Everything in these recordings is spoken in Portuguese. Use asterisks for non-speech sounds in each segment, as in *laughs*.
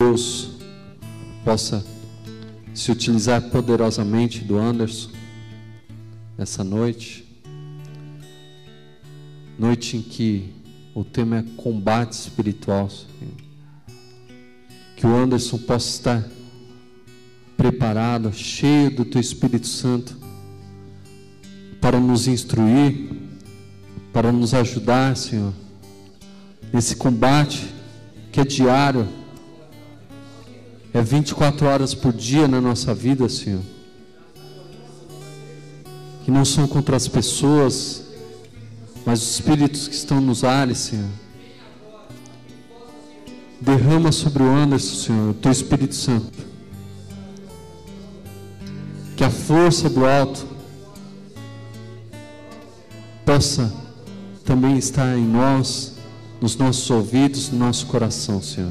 Deus possa se utilizar poderosamente do Anderson nessa noite. Noite em que o tema é combate espiritual. Que o Anderson possa estar preparado, cheio do teu Espírito Santo, para nos instruir, para nos ajudar, Senhor, nesse combate que é diário, é 24 horas por dia na nossa vida, Senhor. Que não são contra as pessoas, mas os espíritos que estão nos ares, Senhor. Derrama sobre o Anderson, Senhor, o teu Espírito Santo que a força do alto possa também estar em nós, nos nossos ouvidos, no nosso coração, Senhor.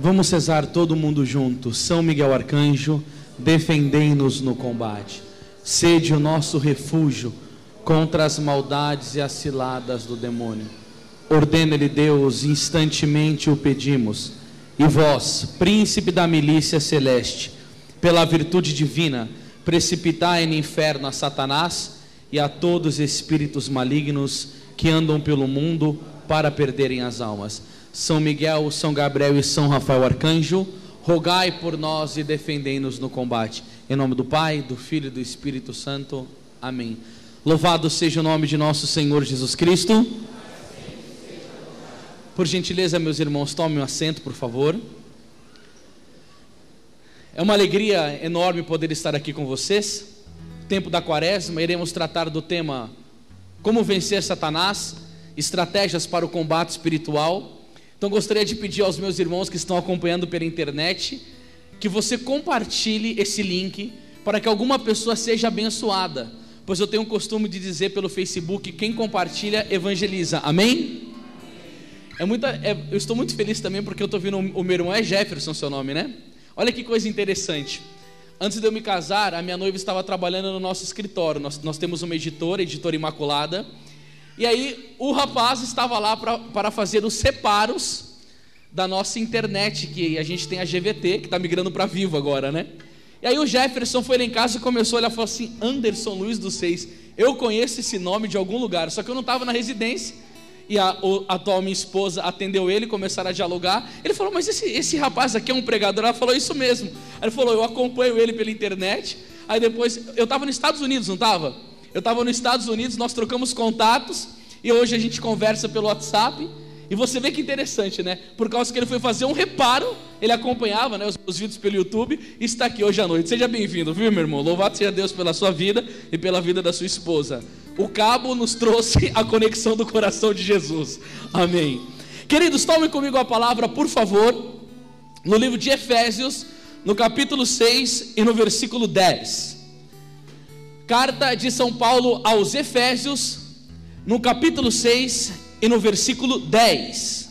Vamos cesar todo mundo junto. São Miguel Arcanjo, defendei-nos no combate. Sede o nosso refúgio contra as maldades e as ciladas do demônio. Ordena-lhe Deus, instantemente o pedimos. E vós, príncipe da milícia celeste, pela virtude divina, precipitai no inferno a Satanás e a todos os espíritos malignos que andam pelo mundo para perderem as almas. São Miguel, São Gabriel e São Rafael Arcanjo, rogai por nós e defendei-nos no combate. Em nome do Pai, do Filho e do Espírito Santo. Amém. Louvado seja o nome de nosso Senhor Jesus Cristo. Por gentileza, meus irmãos, tomem um assento, por favor. É uma alegria enorme poder estar aqui com vocês. Tempo da quaresma, iremos tratar do tema Como vencer Satanás, estratégias para o combate espiritual. Então gostaria de pedir aos meus irmãos que estão acompanhando pela internet que você compartilhe esse link para que alguma pessoa seja abençoada. Pois eu tenho o costume de dizer pelo Facebook: quem compartilha, evangeliza. Amém? É muita, é, eu estou muito feliz também porque eu estou vendo o meu irmão é Jefferson, seu nome, né? Olha que coisa interessante. Antes de eu me casar, a minha noiva estava trabalhando no nosso escritório. Nós, nós temos uma editora, editora Imaculada. E aí o rapaz estava lá para fazer os separos da nossa internet, que a gente tem a GVT, que está migrando para Vivo agora, né? E aí o Jefferson foi lá em casa e começou a olhar e falou assim: Anderson Luiz dos Seis, eu conheço esse nome de algum lugar, só que eu não estava na residência. E a, a atual minha esposa atendeu ele, começaram a dialogar. Ele falou: Mas esse, esse rapaz aqui é um pregador? Ela falou: Isso mesmo. Ele falou: Eu acompanho ele pela internet. Aí depois, eu estava nos Estados Unidos, não estava? Eu estava nos Estados Unidos, nós trocamos contatos. E hoje a gente conversa pelo WhatsApp. E você vê que interessante, né? Por causa que ele foi fazer um reparo, ele acompanhava né, os, os vídeos pelo YouTube e está aqui hoje à noite. Seja bem-vindo, viu, meu irmão? Louvado seja Deus pela sua vida e pela vida da sua esposa. O cabo nos trouxe a conexão do coração de Jesus. Amém. Queridos, tomem comigo a palavra, por favor, no livro de Efésios, no capítulo 6 e no versículo 10. Carta de São Paulo aos Efésios, no capítulo 6 e no versículo 10.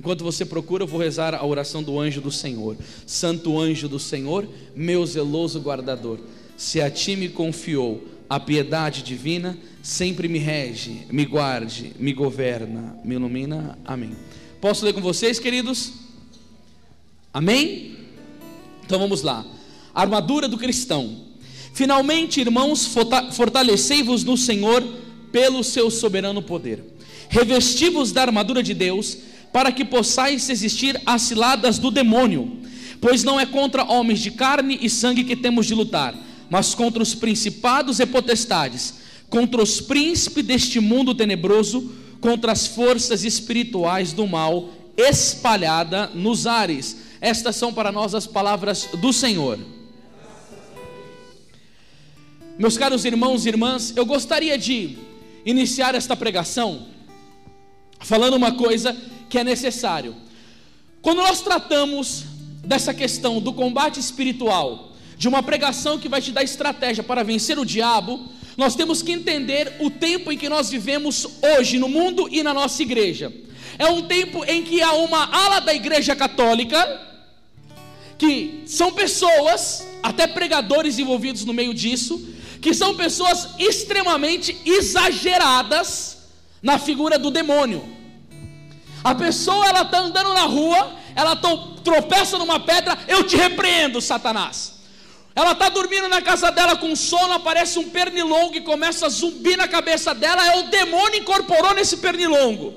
Enquanto você procura, eu vou rezar a oração do anjo do Senhor. Santo anjo do Senhor, meu zeloso guardador, se a ti me confiou a piedade divina, sempre me rege, me guarde, me governa, me ilumina. Amém. Posso ler com vocês, queridos? Amém? Então vamos lá. Armadura do cristão. Finalmente, irmãos, fortalecei-vos no Senhor pelo seu soberano poder. Revesti-vos da armadura de Deus, para que possais resistir às ciladas do demônio, pois não é contra homens de carne e sangue que temos de lutar, mas contra os principados e potestades, contra os príncipes deste mundo tenebroso, contra as forças espirituais do mal espalhada nos ares. estas são para nós as palavras do Senhor. Meus caros irmãos e irmãs, eu gostaria de iniciar esta pregação falando uma coisa que é necessário. Quando nós tratamos dessa questão do combate espiritual, de uma pregação que vai te dar estratégia para vencer o diabo, nós temos que entender o tempo em que nós vivemos hoje no mundo e na nossa igreja. É um tempo em que há uma ala da igreja católica que são pessoas, até pregadores envolvidos no meio disso, que são pessoas extremamente exageradas na figura do demônio. A pessoa ela está andando na rua, ela tropeça numa pedra, eu te repreendo, Satanás. Ela está dormindo na casa dela com sono, aparece um pernilongo e começa a zumbir na cabeça dela, é o demônio incorporou nesse pernilongo.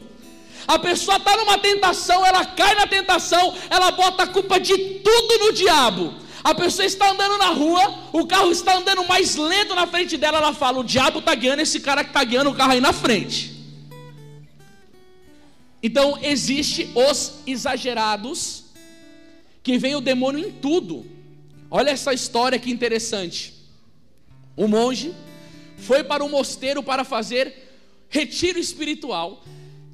A pessoa está numa tentação, ela cai na tentação, ela bota a culpa de tudo no diabo. A pessoa está andando na rua, o carro está andando mais lento na frente dela, ela fala: o diabo está guiando esse cara que está guiando o carro aí na frente. Então existe os exagerados que vem o demônio em tudo. Olha essa história que interessante. O monge foi para o mosteiro para fazer retiro espiritual.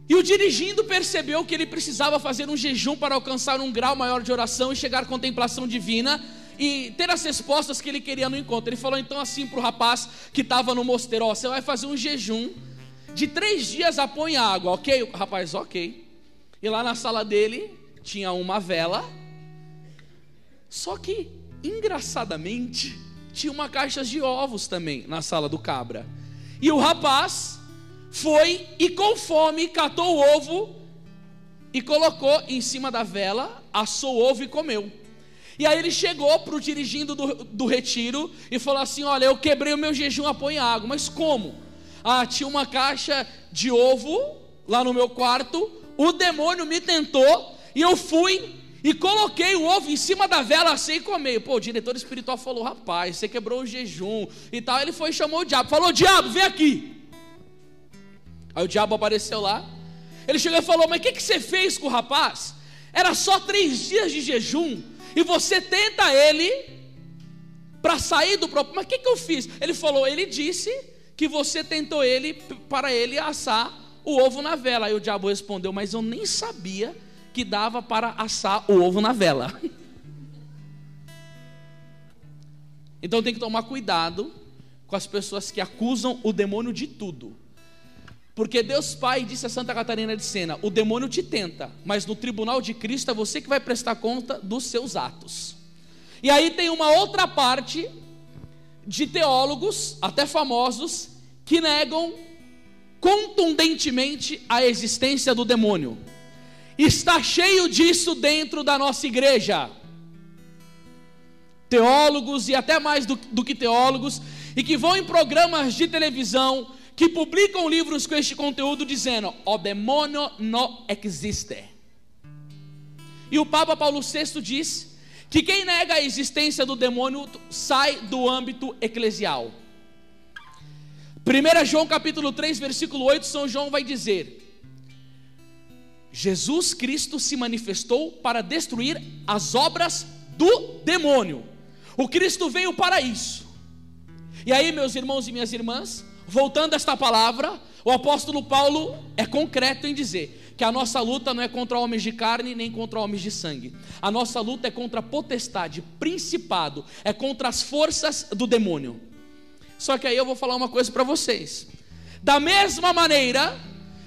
E o dirigindo percebeu que ele precisava fazer um jejum para alcançar um grau maior de oração e chegar à contemplação divina e ter as respostas que ele queria no encontro. Ele falou então assim para o rapaz que estava no mosteiro: Ó, você vai fazer um jejum de três dias após água, ok? O rapaz, ok. E lá na sala dele tinha uma vela, só que engraçadamente tinha uma caixa de ovos também na sala do cabra. E o rapaz foi e com fome catou o ovo e colocou em cima da vela, assou o ovo e comeu. E aí ele chegou para o dirigindo do, do retiro e falou assim: Olha, eu quebrei o meu jejum, apoio água, mas como? Ah, tinha uma caixa de ovo lá no meu quarto, o demônio me tentou e eu fui e coloquei o ovo em cima da vela assim e comi. Pô, o diretor espiritual falou: Rapaz, você quebrou o jejum e tal. Ele foi e chamou o diabo, falou: Diabo, vem aqui. Aí o diabo apareceu lá. Ele chegou e falou: Mas o que, que você fez com o rapaz? Era só três dias de jejum e você tenta ele para sair do próprio. Mas o que, que eu fiz? Ele falou: Ele disse que você tentou ele para ele assar o ovo na vela. Aí o diabo respondeu: Mas eu nem sabia que dava para assar o ovo na vela. *laughs* Então tem que tomar cuidado com as pessoas que acusam o demônio de tudo. Porque Deus Pai disse a Santa Catarina de Sena: o demônio te tenta, mas no tribunal de Cristo é você que vai prestar conta dos seus atos. E aí tem uma outra parte de teólogos, até famosos, que negam contundentemente a existência do demônio. Está cheio disso dentro da nossa igreja. Teólogos e até mais do, do que teólogos, e que vão em programas de televisão que publicam livros com este conteúdo dizendo: o demônio não existe. E o Papa Paulo VI diz que quem nega a existência do demônio sai do âmbito eclesial. 1 João capítulo 3, versículo 8, São João vai dizer: Jesus Cristo se manifestou para destruir as obras do demônio. O Cristo veio para isso. E aí, meus irmãos e minhas irmãs, Voltando a esta palavra, o apóstolo Paulo é concreto em dizer que a nossa luta não é contra homens de carne nem contra homens de sangue. A nossa luta é contra a potestade, principado, é contra as forças do demônio. Só que aí eu vou falar uma coisa para vocês. Da mesma maneira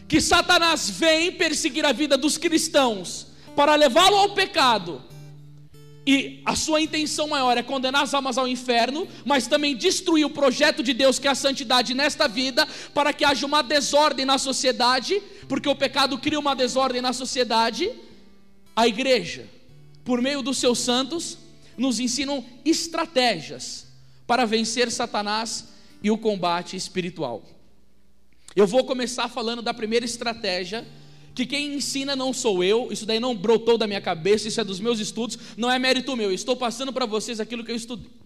que Satanás vem perseguir a vida dos cristãos para levá-lo ao pecado, e a sua intenção maior é condenar as almas ao inferno, mas também destruir o projeto de Deus, que é a santidade nesta vida, para que haja uma desordem na sociedade, porque o pecado cria uma desordem na sociedade. A igreja, por meio dos seus santos, nos ensinam estratégias para vencer Satanás e o combate espiritual. Eu vou começar falando da primeira estratégia que quem ensina não sou eu, isso daí não brotou da minha cabeça, isso é dos meus estudos, não é mérito meu, estou passando para vocês aquilo que eu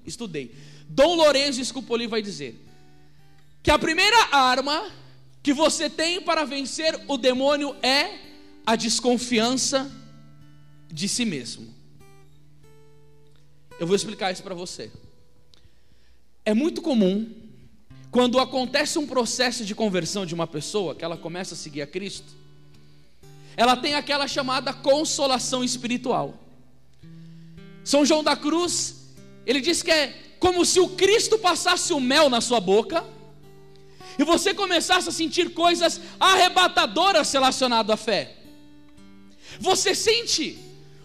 estudei. Dom Lourenço Scupoli vai dizer que a primeira arma que você tem para vencer o demônio é a desconfiança de si mesmo. Eu vou explicar isso para você. É muito comum, quando acontece um processo de conversão de uma pessoa, que ela começa a seguir a Cristo, ela tem aquela chamada consolação espiritual. São João da Cruz, ele diz que é como se o Cristo passasse o mel na sua boca e você começasse a sentir coisas arrebatadoras relacionadas à fé. Você sente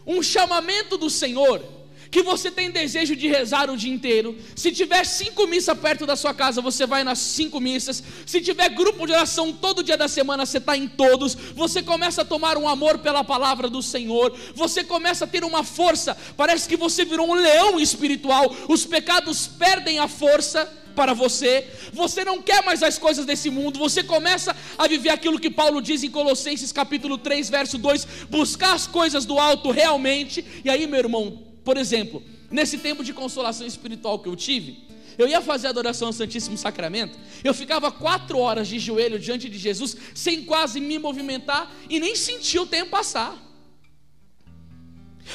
um chamamento do Senhor que você tem desejo de rezar o dia inteiro. Se tiver cinco missas perto da sua casa, você vai nas cinco missas. Se tiver grupo de oração todo dia da semana, você está em todos. Você começa a tomar um amor pela palavra do Senhor. Você começa a ter uma força. Parece que você virou um leão espiritual. Os pecados perdem a força para você, você não quer mais as coisas desse mundo, você começa a viver aquilo que Paulo diz em Colossenses capítulo 3, verso 2: buscar as coisas do alto realmente. E aí, meu irmão, por exemplo, nesse tempo de consolação espiritual que eu tive, eu ia fazer adoração ao Santíssimo Sacramento, eu ficava quatro horas de joelho diante de Jesus, sem quase me movimentar e nem sentir o tempo passar.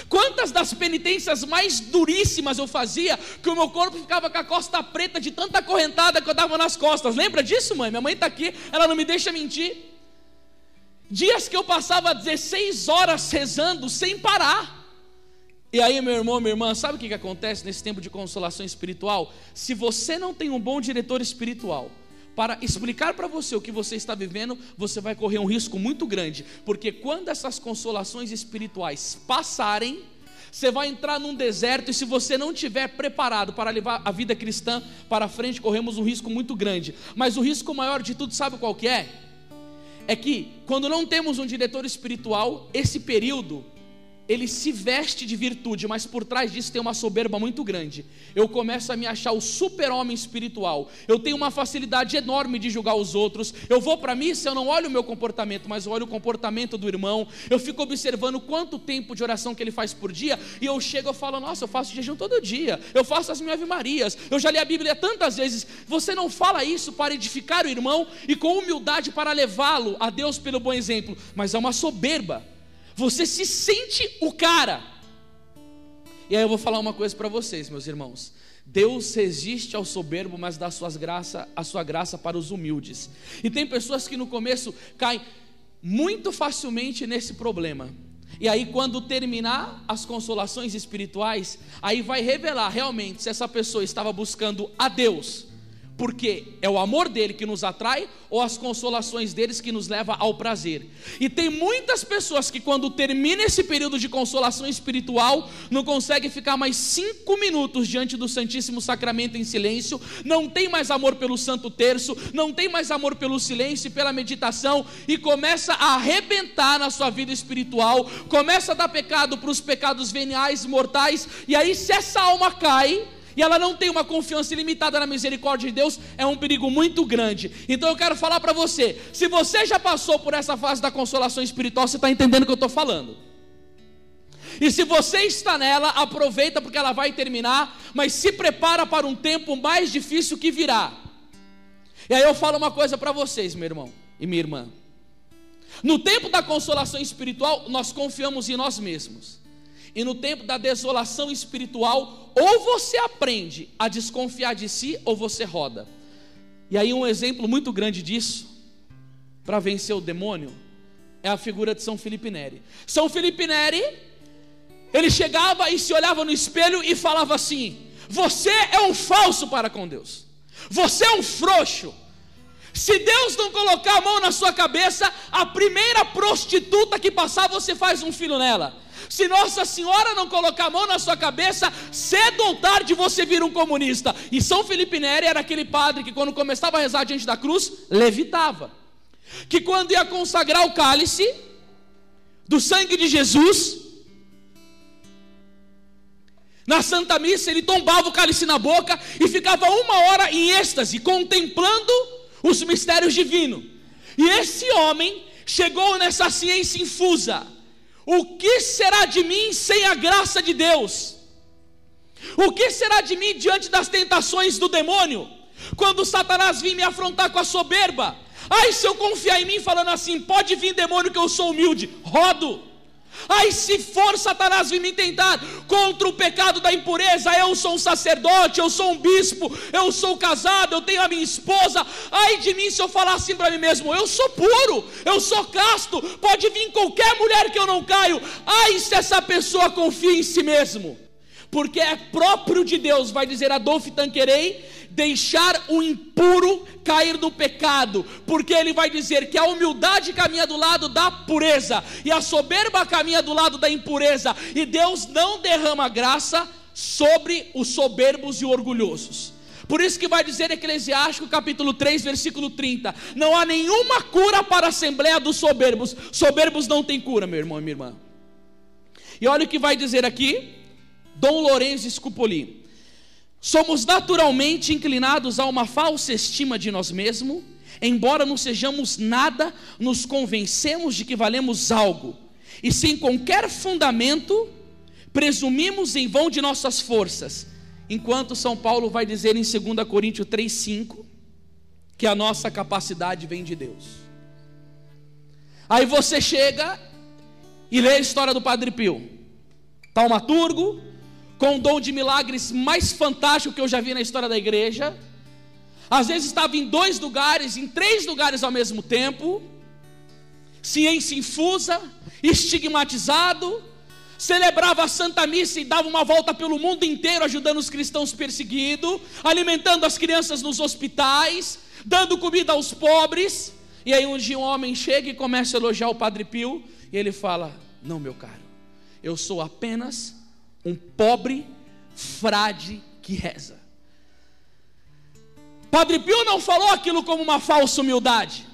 Quantas das penitências mais duríssimas eu fazia, que o meu corpo ficava com a costa preta de tanta correntada que eu dava nas costas. Lembra disso, mãe? Minha mãe está aqui, ela não me deixa mentir. Dias que eu passava 16 horas rezando sem parar. E aí, meu irmão, minha irmã, sabe o que, que acontece nesse tempo de consolação espiritual? Se você não tem um bom diretor espiritual para explicar para você o que você está vivendo, você vai correr um risco muito grande, porque quando essas consolações espirituais passarem, você vai entrar num deserto e se você não estiver preparado para levar a vida cristã para frente, corremos um risco muito grande. Mas o risco maior de tudo, sabe qual que é? É que quando não temos um diretor espiritual, esse período ele se veste de virtude, mas por trás disso tem uma soberba muito grande. Eu começo a me achar o super-homem espiritual. Eu tenho uma facilidade enorme de julgar os outros. Eu vou para a missa, eu não olho o meu comportamento, mas olho o comportamento do irmão. Eu fico observando quanto tempo de oração que ele faz por dia, e eu chego e falo: Nossa, eu faço jejum todo dia. Eu faço as minhas ave-marias. Eu já li a Bíblia tantas vezes. Você não fala isso para edificar o irmão e com humildade para levá-lo a Deus pelo bom exemplo, mas é uma soberba. Você se sente o cara. E aí eu vou falar uma coisa para vocês, meus irmãos. Deus resiste ao soberbo, mas dá suas graça, a sua graça para os humildes. E tem pessoas que no começo caem muito facilmente nesse problema. E aí, quando terminar as consolações espirituais, aí vai revelar realmente se essa pessoa estava buscando a Deus porque é o amor dele que nos atrai ou as consolações deles que nos leva ao prazer. E tem muitas pessoas que quando termina esse período de consolação espiritual, não conseguem ficar mais cinco minutos diante do Santíssimo Sacramento em silêncio, não tem mais amor pelo Santo Terço, não tem mais amor pelo silêncio e pela meditação e começa a arrebentar na sua vida espiritual, começa a dar pecado para os pecados veniais mortais e aí se essa alma cai e ela não tem uma confiança ilimitada na misericórdia de Deus, é um perigo muito grande. Então eu quero falar para você: se você já passou por essa fase da consolação espiritual, você está entendendo o que eu estou falando. E se você está nela, aproveita porque ela vai terminar, mas se prepara para um tempo mais difícil que virá. E aí eu falo uma coisa para vocês, meu irmão e minha irmã. No tempo da consolação espiritual, nós confiamos em nós mesmos. E no tempo da desolação espiritual, ou você aprende a desconfiar de si, ou você roda. E aí, um exemplo muito grande disso, para vencer o demônio, é a figura de São Felipe Neri. São Felipe Neri, ele chegava e se olhava no espelho e falava assim: Você é um falso para com Deus, você é um frouxo. Se Deus não colocar a mão na sua cabeça, a primeira prostituta que passar, você faz um filho nela. Se Nossa Senhora não colocar a mão na sua cabeça, cedo ou tarde você vira um comunista. E São Felipe Neri era aquele padre que, quando começava a rezar diante da cruz, levitava. Que quando ia consagrar o cálice do sangue de Jesus, na Santa Missa, ele tombava o cálice na boca e ficava uma hora em êxtase, contemplando os mistérios divinos. E esse homem chegou nessa ciência infusa o que será de mim sem a graça de Deus? O que será de mim diante das tentações do demônio? Quando Satanás vir me afrontar com a soberba, ai, se eu confiar em mim, falando assim, pode vir demônio que eu sou humilde, rodo. Ai, se for Satanás vir me tentar contra o pecado da impureza, eu sou um sacerdote, eu sou um bispo, eu sou casado, eu tenho a minha esposa. Ai de mim se eu falar assim para mim mesmo: eu sou puro, eu sou casto, pode vir qualquer mulher que eu não caio. Ai, se essa pessoa confia em si mesmo, porque é próprio de Deus, vai dizer Adolfo Tanquerei deixar o impuro cair no pecado, porque ele vai dizer que a humildade caminha do lado da pureza e a soberba caminha do lado da impureza, e Deus não derrama graça sobre os soberbos e orgulhosos. Por isso que vai dizer Eclesiástico capítulo 3, versículo 30: Não há nenhuma cura para a assembleia dos soberbos. Soberbos não tem cura, meu irmão e minha irmã. E olha o que vai dizer aqui Dom Lourenço Scupoli. Somos naturalmente inclinados a uma falsa estima de nós mesmos, embora não sejamos nada, nos convencemos de que valemos algo, e sem qualquer fundamento, presumimos em vão de nossas forças, enquanto São Paulo vai dizer em 2 Coríntios 3,5 que a nossa capacidade vem de Deus. Aí você chega e lê a história do Padre Pio, taumaturgo, com o dom de milagres mais fantástico que eu já vi na história da igreja. Às vezes estava em dois lugares, em três lugares ao mesmo tempo, ciência infusa, estigmatizado, celebrava a Santa Missa e dava uma volta pelo mundo inteiro ajudando os cristãos perseguidos, alimentando as crianças nos hospitais, dando comida aos pobres. E aí um dia um homem chega e começa a elogiar o Padre Pio, e ele fala: Não, meu caro, eu sou apenas um pobre frade que reza. Padre Pio não falou aquilo como uma falsa humildade.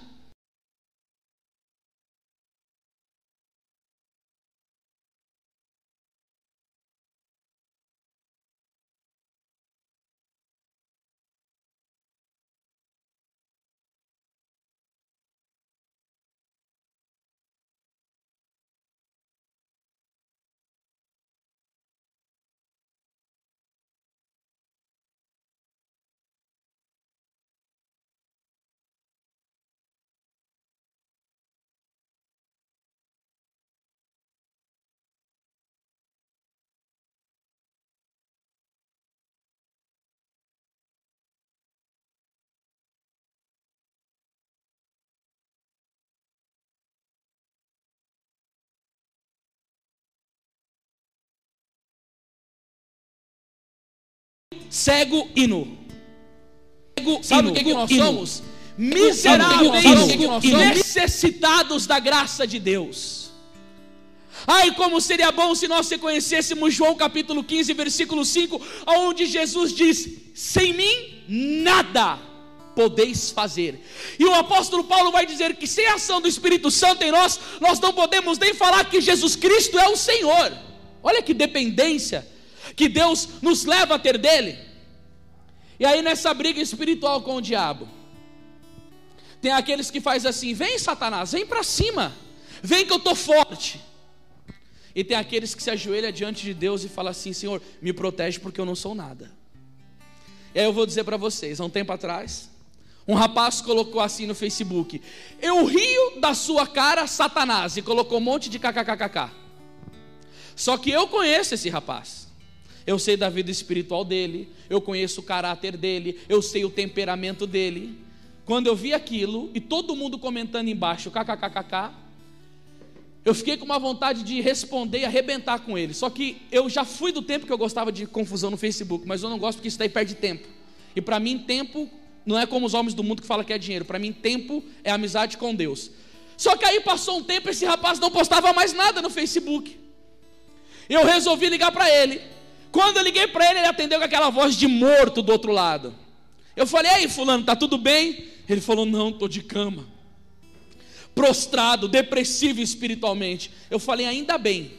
Cego e nu. Cego Sabe o que, que nós somos? Miseráveis, necessitados da graça de Deus. Ai, como seria bom se nós reconhecêssemos João capítulo 15, versículo 5, onde Jesus diz: Sem mim nada podeis fazer. E o apóstolo Paulo vai dizer que sem a ação do Espírito Santo em nós, nós não podemos nem falar que Jesus Cristo é o Senhor. Olha que dependência que Deus nos leva a ter dele. E aí nessa briga espiritual com o diabo, tem aqueles que faz assim: "Vem Satanás, vem para cima. Vem que eu tô forte". E tem aqueles que se ajoelham diante de Deus e falam assim: "Senhor, me protege porque eu não sou nada". E aí eu vou dizer para vocês, há um tempo atrás, um rapaz colocou assim no Facebook: "Eu rio da sua cara, Satanás", e colocou um monte de kkkk. Só que eu conheço esse rapaz eu sei da vida espiritual dele, eu conheço o caráter dele, eu sei o temperamento dele. Quando eu vi aquilo e todo mundo comentando embaixo, kkkk, eu fiquei com uma vontade de responder e arrebentar com ele. Só que eu já fui do tempo que eu gostava de confusão no Facebook, mas eu não gosto porque isso daí perde tempo. E para mim, tempo não é como os homens do mundo que falam que é dinheiro. Para mim, tempo é amizade com Deus. Só que aí passou um tempo, esse rapaz não postava mais nada no Facebook. Eu resolvi ligar para ele. Quando eu liguei para ele, ele atendeu com aquela voz de morto do outro lado. Eu falei: "Ei, fulano, tá tudo bem?" Ele falou: "Não, tô de cama." Prostrado, depressivo espiritualmente. Eu falei: "Ainda bem."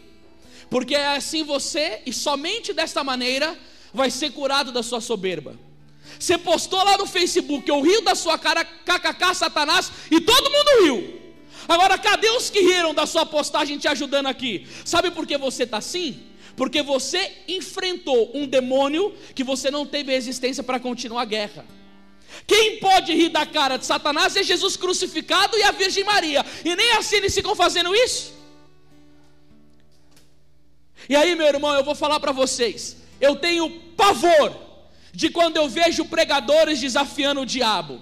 Porque é assim você e somente desta maneira vai ser curado da sua soberba. Você postou lá no Facebook, eu rio da sua cara, kkk, Satanás, e todo mundo riu. Agora, cadê os que riram da sua postagem te ajudando aqui? Sabe por que você está assim? Porque você enfrentou um demônio que você não teve resistência para continuar a guerra. Quem pode rir da cara de Satanás é Jesus crucificado e a Virgem Maria, e nem assim eles ficam fazendo isso. E aí, meu irmão, eu vou falar para vocês. Eu tenho pavor de quando eu vejo pregadores desafiando o diabo.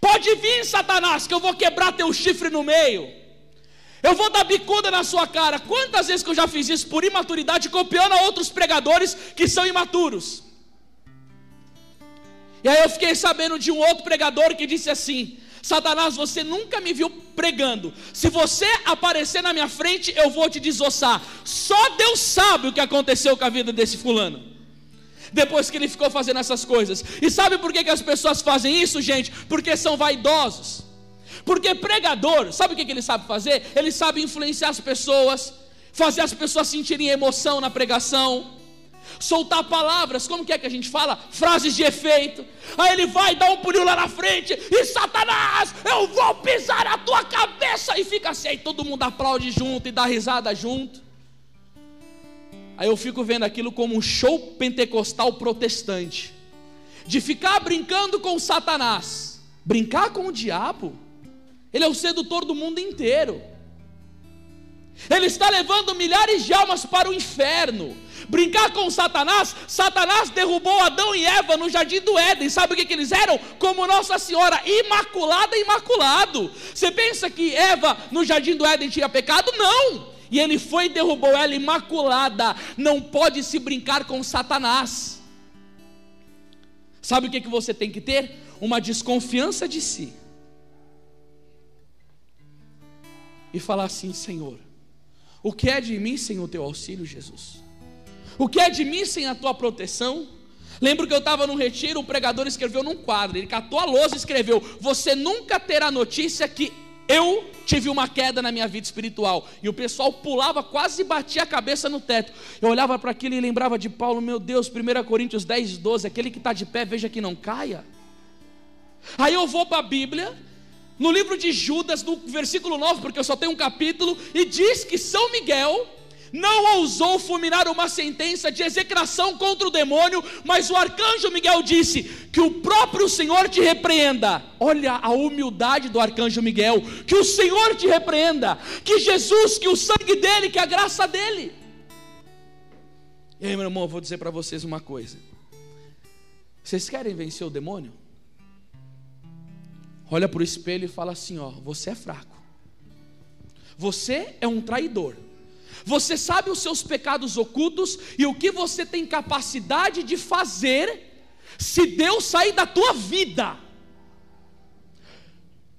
Pode vir, Satanás, que eu vou quebrar teu chifre no meio. Eu vou dar bicuda na sua cara. Quantas vezes que eu já fiz isso por imaturidade, copiando a outros pregadores que são imaturos? E aí eu fiquei sabendo de um outro pregador que disse assim: Satanás, você nunca me viu pregando. Se você aparecer na minha frente, eu vou te desossar. Só Deus sabe o que aconteceu com a vida desse fulano depois que ele ficou fazendo essas coisas. E sabe por que, que as pessoas fazem isso, gente? Porque são vaidosos. Porque pregador, sabe o que, ele sabe fazer? Ele sabe influenciar as pessoas, fazer as pessoas sentirem emoção na pregação soltar palavras, como que é que a gente fala? Frases de efeito. Aí ele vai dar um pulinho lá na frente e Satanás, eu vou pisar na tua cabeça e fica assim, aí todo mundo aplaude junto e dá risada junto. Aí eu fico vendo aquilo como um show pentecostal protestante, de ficar brincando com Satanás, brincar com o diabo. Ele é o sedutor do mundo inteiro. Ele está levando milhares de almas para o inferno. Brincar com Satanás, Satanás derrubou Adão e Eva no jardim do Éden. Sabe o que, que eles eram? Como Nossa Senhora, imaculada, imaculado. Você pensa que Eva no jardim do Éden tinha pecado? Não e ele foi e derrubou ela imaculada. Não pode se brincar com Satanás. Sabe o que, que você tem que ter? Uma desconfiança de si. E falar assim: Senhor, o que é de mim sem o teu auxílio, Jesus? O que é de mim sem a tua proteção? Lembro que eu estava num retiro, o pregador escreveu num quadro, ele catou a lousa e escreveu: Você nunca terá notícia que eu tive uma queda na minha vida espiritual e o pessoal pulava, quase batia a cabeça no teto. Eu olhava para aquilo e lembrava de Paulo, meu Deus, 1 Coríntios 10, 12, aquele que está de pé, veja que não caia. Aí eu vou para a Bíblia, no livro de Judas, no versículo 9, porque eu só tenho um capítulo, e diz que São Miguel não ousou fulminar uma sentença de execração contra o demônio, mas o arcanjo Miguel disse: Que o próprio Senhor te repreenda. Olha a humildade do arcanjo Miguel. Que o Senhor te repreenda. Que Jesus, que o sangue dele, que a graça dele. E aí, meu irmão, eu vou dizer para vocês uma coisa. Vocês querem vencer o demônio? Olha para o espelho e fala assim: Ó, você é fraco. Você é um traidor. Você sabe os seus pecados ocultos e o que você tem capacidade de fazer se Deus sair da tua vida.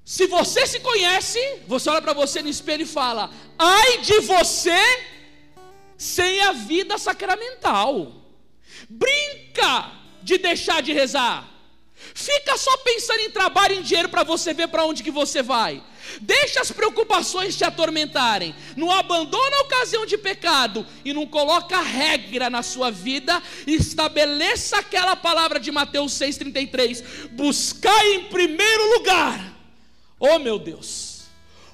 Se você se conhece, você olha para você no espelho e fala: ai de você sem a vida sacramental. Brinca de deixar de rezar. Fica só pensando em trabalho e em dinheiro para você ver para onde que você vai. Deixa as preocupações te atormentarem. Não abandona a ocasião de pecado e não coloca regra na sua vida. Estabeleça aquela palavra de Mateus 6,33: Buscai em primeiro lugar, oh meu Deus,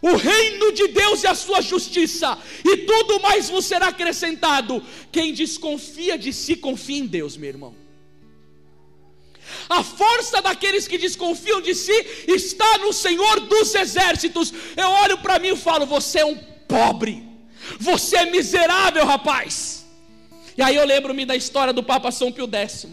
o reino de Deus e a sua justiça, e tudo mais vos será acrescentado. Quem desconfia de si, confia em Deus, meu irmão. A força daqueles que desconfiam de si está no Senhor dos exércitos. Eu olho para mim e falo: Você é um pobre, você é miserável, rapaz. E aí eu lembro-me da história do Papa São Pio X.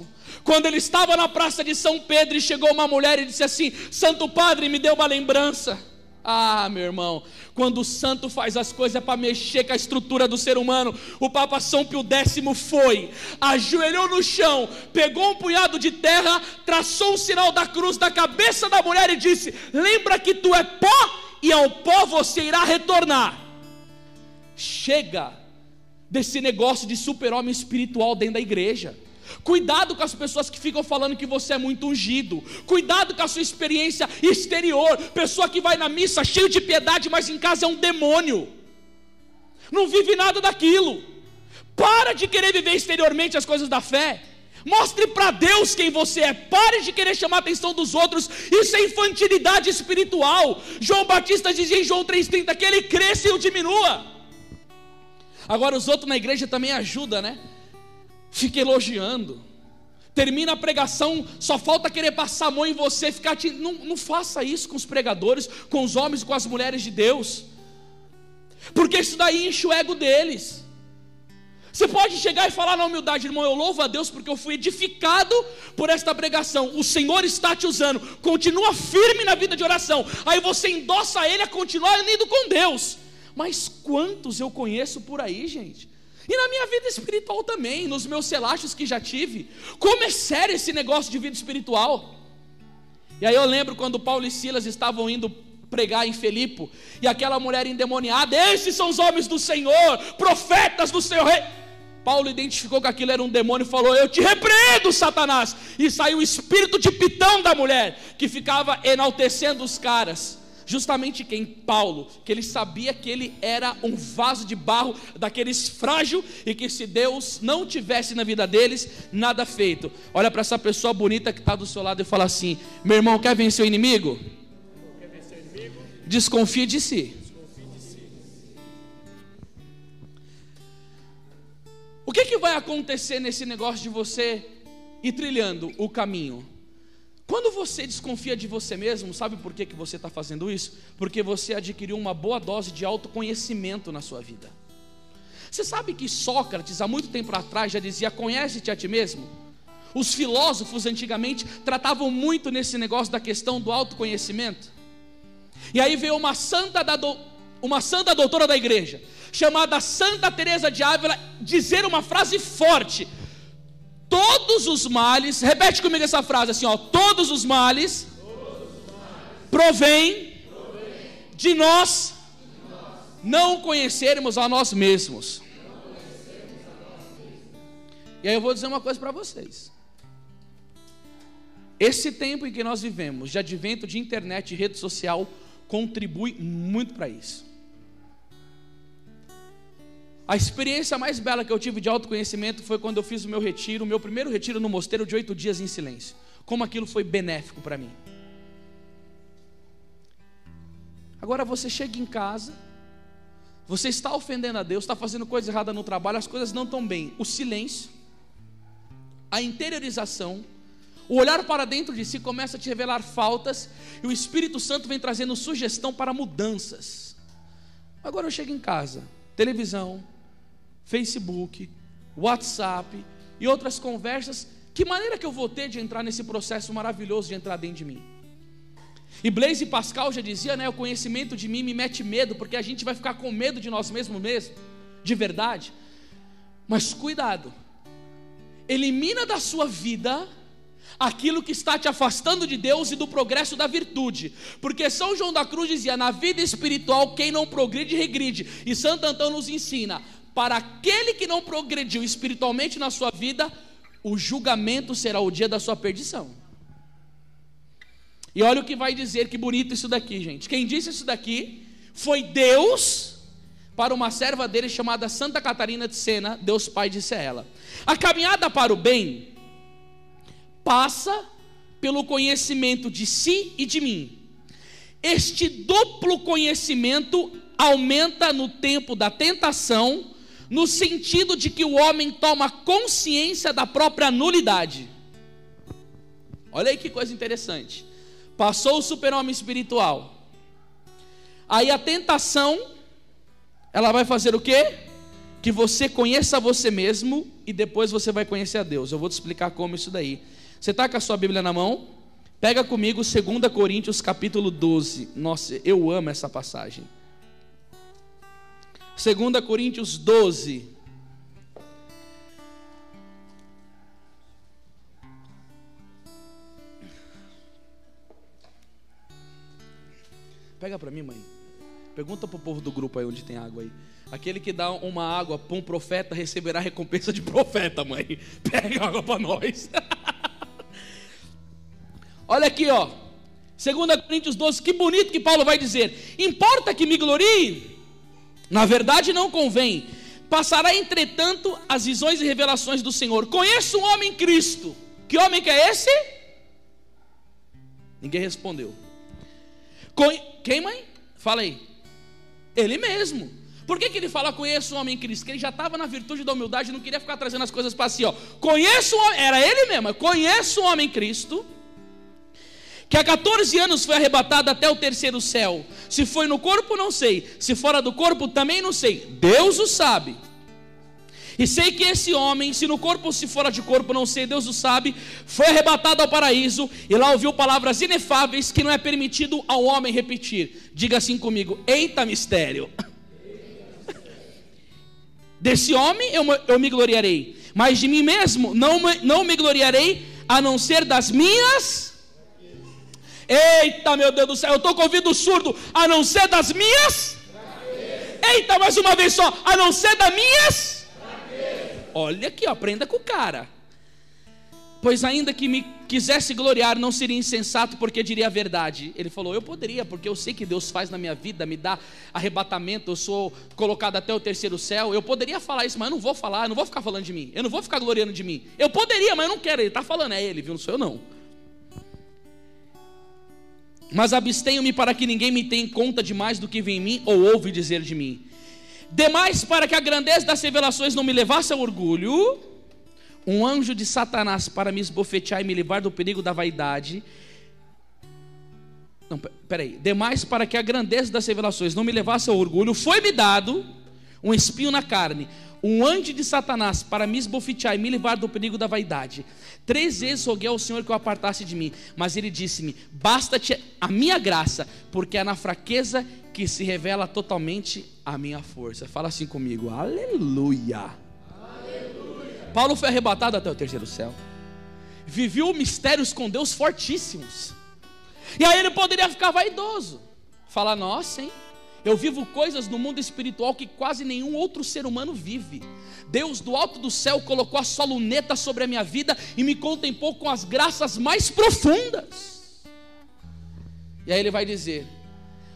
Quando ele estava na praça de São Pedro e chegou uma mulher e disse assim: Santo Padre, me deu uma lembrança. Ah, meu irmão, quando o santo faz as coisas para mexer com a estrutura do ser humano. O Papa São Pio X foi, ajoelhou no chão, pegou um punhado de terra, traçou o sinal da cruz da cabeça da mulher e disse: Lembra que tu é pó e ao pó você irá retornar. Chega desse negócio de super-homem espiritual dentro da igreja. Cuidado com as pessoas que ficam falando que você é muito ungido. Cuidado com a sua experiência exterior. Pessoa que vai na missa cheio de piedade, mas em casa é um demônio. Não vive nada daquilo. Para de querer viver exteriormente as coisas da fé. Mostre para Deus quem você é. Pare de querer chamar a atenção dos outros. Isso é infantilidade espiritual. João Batista dizia em João 3,30 que ele cresça e o diminua. Agora os outros na igreja também ajudam, né? Fica elogiando. Termina a pregação, só falta querer passar a mão em você, ficar te... não, não faça isso com os pregadores, com os homens e com as mulheres de Deus, porque isso daí enche o ego deles. Você pode chegar e falar na humildade, irmão, eu louvo a Deus porque eu fui edificado por esta pregação. O Senhor está te usando. Continua firme na vida de oração. Aí você endossa ele a continuar unido com Deus. Mas quantos eu conheço por aí, gente? E na minha vida espiritual também, nos meus selachos que já tive. Como é sério esse negócio de vida espiritual? E aí eu lembro quando Paulo e Silas estavam indo pregar em Filipe, e aquela mulher endemoniada, esses são os homens do Senhor, profetas do Senhor. Paulo identificou que aquilo era um demônio e falou: Eu te repreendo, Satanás. E saiu o espírito de pitão da mulher, que ficava enaltecendo os caras. Justamente quem? Paulo, que ele sabia que ele era um vaso de barro daqueles frágil e que se Deus não tivesse na vida deles, nada feito. Olha para essa pessoa bonita que está do seu lado e fala assim: Meu irmão, quer vencer o inimigo? Desconfie de si. O que, que vai acontecer nesse negócio de você ir trilhando o caminho? Quando você desconfia de você mesmo, sabe por que, que você está fazendo isso? Porque você adquiriu uma boa dose de autoconhecimento na sua vida. Você sabe que Sócrates, há muito tempo atrás, já dizia: Conhece-te a ti mesmo? Os filósofos antigamente tratavam muito nesse negócio da questão do autoconhecimento. E aí veio uma santa, da do, uma santa doutora da igreja, chamada Santa Teresa de Ávila, dizer uma frase forte: todos os males, repete comigo essa frase assim, ó, todos os males, provém, de nós, não conhecermos a nós mesmos. E aí eu vou dizer uma coisa para vocês. Esse tempo em que nós vivemos, de advento de internet e rede social, contribui muito para isso. A experiência mais bela que eu tive de autoconhecimento foi quando eu fiz o meu retiro, o meu primeiro retiro no mosteiro de oito dias em silêncio. Como aquilo foi benéfico para mim. Agora você chega em casa, você está ofendendo a Deus, está fazendo coisa errada no trabalho, as coisas não estão bem. O silêncio, a interiorização, o olhar para dentro de si começa a te revelar faltas e o Espírito Santo vem trazendo sugestão para mudanças. Agora eu chego em casa, televisão, Facebook, WhatsApp e outras conversas. Que maneira que eu vou ter de entrar nesse processo maravilhoso de entrar dentro de mim? E Blaise Pascal já dizia, né, o conhecimento de mim me mete medo, porque a gente vai ficar com medo de nós mesmos mesmo, de verdade. Mas cuidado. Elimina da sua vida aquilo que está te afastando de Deus e do progresso da virtude. Porque São João da Cruz dizia: na vida espiritual, quem não progride, regride. E Santo Antão nos ensina: para aquele que não progrediu espiritualmente na sua vida, o julgamento será o dia da sua perdição. E olha o que vai dizer, que bonito isso daqui, gente. Quem disse isso daqui foi Deus para uma serva dele chamada Santa Catarina de Sena, Deus Pai disse a ela: A caminhada para o bem passa pelo conhecimento de si e de mim. Este duplo conhecimento aumenta no tempo da tentação, no sentido de que o homem toma consciência da própria nulidade. Olha aí que coisa interessante. Passou o super-homem espiritual. Aí a tentação, ela vai fazer o quê? Que você conheça você mesmo e depois você vai conhecer a Deus. Eu vou te explicar como isso daí. Você está com a sua Bíblia na mão? Pega comigo 2 Coríntios capítulo 12. Nossa, eu amo essa passagem. 2 Coríntios 12. Pega para mim, mãe. Pergunta para o povo do grupo aí onde tem água aí. Aquele que dá uma água para um profeta receberá recompensa de profeta, mãe. *laughs* Pega água para nós. *laughs* Olha aqui, ó. 2 Coríntios 12, que bonito que Paulo vai dizer: Importa que me glorie? Na verdade, não convém. Passará, entretanto, as visões e revelações do Senhor. Conheço um homem Cristo. Que homem que é esse? Ninguém respondeu. Quem, mãe? Fala aí. Ele mesmo. Por que, que ele fala conheço um homem Cristo? Porque ele já estava na virtude da humildade, não queria ficar trazendo as coisas para si. Ó. Conheço um homem, era ele mesmo. Conheço um homem Cristo que há 14 anos foi arrebatado até o terceiro céu. Se foi no corpo, não sei. Se fora do corpo, também não sei. Deus o sabe. E sei que esse homem, se no corpo ou se fora de corpo, não sei, Deus o sabe, foi arrebatado ao paraíso e lá ouviu palavras inefáveis que não é permitido ao homem repetir. Diga assim comigo: Eita mistério! *laughs* Desse homem eu, eu me gloriarei, mas de mim mesmo não, não me gloriarei, a não ser das minhas. Eita, meu Deus do céu, eu estou com ouvido surdo, a não ser das minhas. Eita, mais uma vez só, a não ser das minhas. Olha aqui, ó, aprenda com o cara. Pois ainda que me quisesse gloriar, não seria insensato, porque diria a verdade. Ele falou: Eu poderia, porque eu sei que Deus faz na minha vida, me dá arrebatamento, eu sou colocado até o terceiro céu. Eu poderia falar isso, mas eu não vou falar, eu não vou ficar falando de mim, eu não vou ficar gloriando de mim. Eu poderia, mas eu não quero. Ele está falando, é ele, viu? Não sou eu, não. Mas abstenho-me para que ninguém me tenha em conta de mais do que vem em mim ou ouve dizer de mim. Demais, para que a grandeza das revelações não me levasse ao orgulho um anjo de Satanás para me esbofetear e me livrar do perigo da vaidade. Não, peraí. Demais, para que a grandeza das revelações não me levasse ao orgulho, foi-me dado um espinho na carne, um anjo de Satanás para me esbofetear e me livrar do perigo da vaidade. Três vezes roguei ao Senhor que o apartasse de mim, mas ele disse-me: Basta-te a minha graça, porque é na fraqueza que se revela totalmente a minha força. Fala assim comigo, aleluia. Paulo foi arrebatado até o terceiro céu. Viveu mistérios com Deus fortíssimos. E aí ele poderia ficar vaidoso. Falar, nossa, hein? Eu vivo coisas no mundo espiritual que quase nenhum outro ser humano vive. Deus do alto do céu colocou a sua luneta sobre a minha vida e me contemplou com as graças mais profundas. E aí ele vai dizer: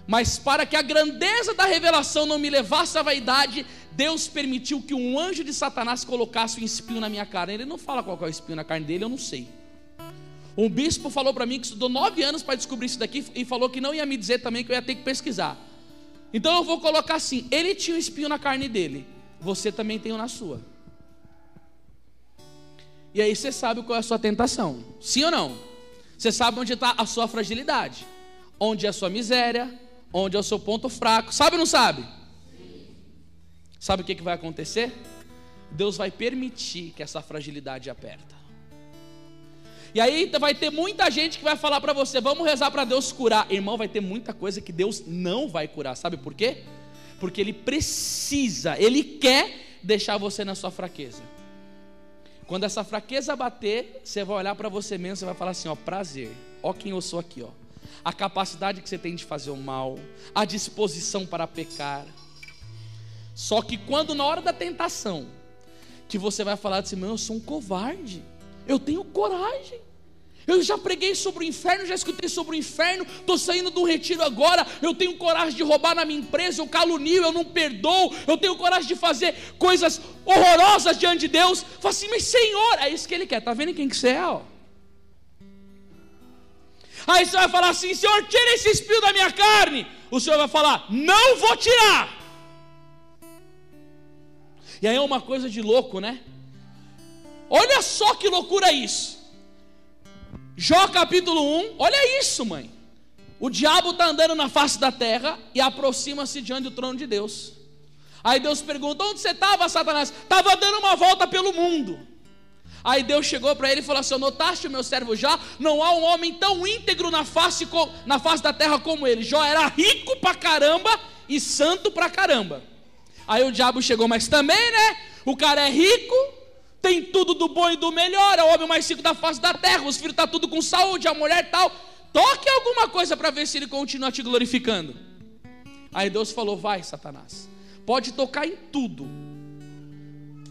Mas para que a grandeza da revelação não me levasse à vaidade, Deus permitiu que um anjo de Satanás colocasse um espinho na minha carne. Ele não fala qual é o espinho na carne dele, eu não sei. Um bispo falou para mim que estudou nove anos para descobrir isso daqui e falou que não ia me dizer também que eu ia ter que pesquisar. Então eu vou colocar assim: ele tinha um espinho na carne dele, você também tem um na sua. E aí você sabe qual é a sua tentação, sim ou não? Você sabe onde está a sua fragilidade, onde é a sua miséria, onde é o seu ponto fraco, sabe ou não sabe? Sabe o que, que vai acontecer? Deus vai permitir que essa fragilidade aperta. E aí vai ter muita gente que vai falar para você, vamos rezar para Deus curar. Irmão, vai ter muita coisa que Deus não vai curar. Sabe por quê? Porque Ele precisa, Ele quer deixar você na sua fraqueza. Quando essa fraqueza bater, você vai olhar para você mesmo, você vai falar assim, ó, prazer. Ó quem eu sou aqui, ó. A capacidade que você tem de fazer o mal, a disposição para pecar, só que quando na hora da tentação, que você vai falar assim, meu, eu sou um covarde, eu tenho coragem. Eu já preguei sobre o inferno, já escutei sobre o inferno, estou saindo do retiro agora, eu tenho coragem de roubar na minha empresa, eu calunio, eu não perdoo, eu tenho coragem de fazer coisas horrorosas diante de Deus. Fala assim, mas Senhor, é isso que Ele quer, tá vendo quem que você é? Ó? Aí você vai falar assim, Senhor, tira esse espinho da minha carne. O Senhor vai falar, não vou tirar. E aí é uma coisa de louco, né? Olha só que loucura isso. Jó capítulo 1, olha isso, mãe. O diabo está andando na face da terra e aproxima-se diante do trono de Deus. Aí Deus pergunta: onde você estava, Satanás? Estava dando uma volta pelo mundo. Aí Deus chegou para ele e falou assim: Notaste o meu servo já? Não há um homem tão íntegro na face, na face da terra como ele. Jó era rico pra caramba e santo pra caramba. Aí o diabo chegou, mas também, né? O cara é rico, tem tudo do bom e do melhor, é o homem mais rico da face da terra, os filhos estão tá tudo com saúde, a mulher tal. Toque alguma coisa para ver se ele continua te glorificando. Aí Deus falou: Vai, Satanás, pode tocar em tudo,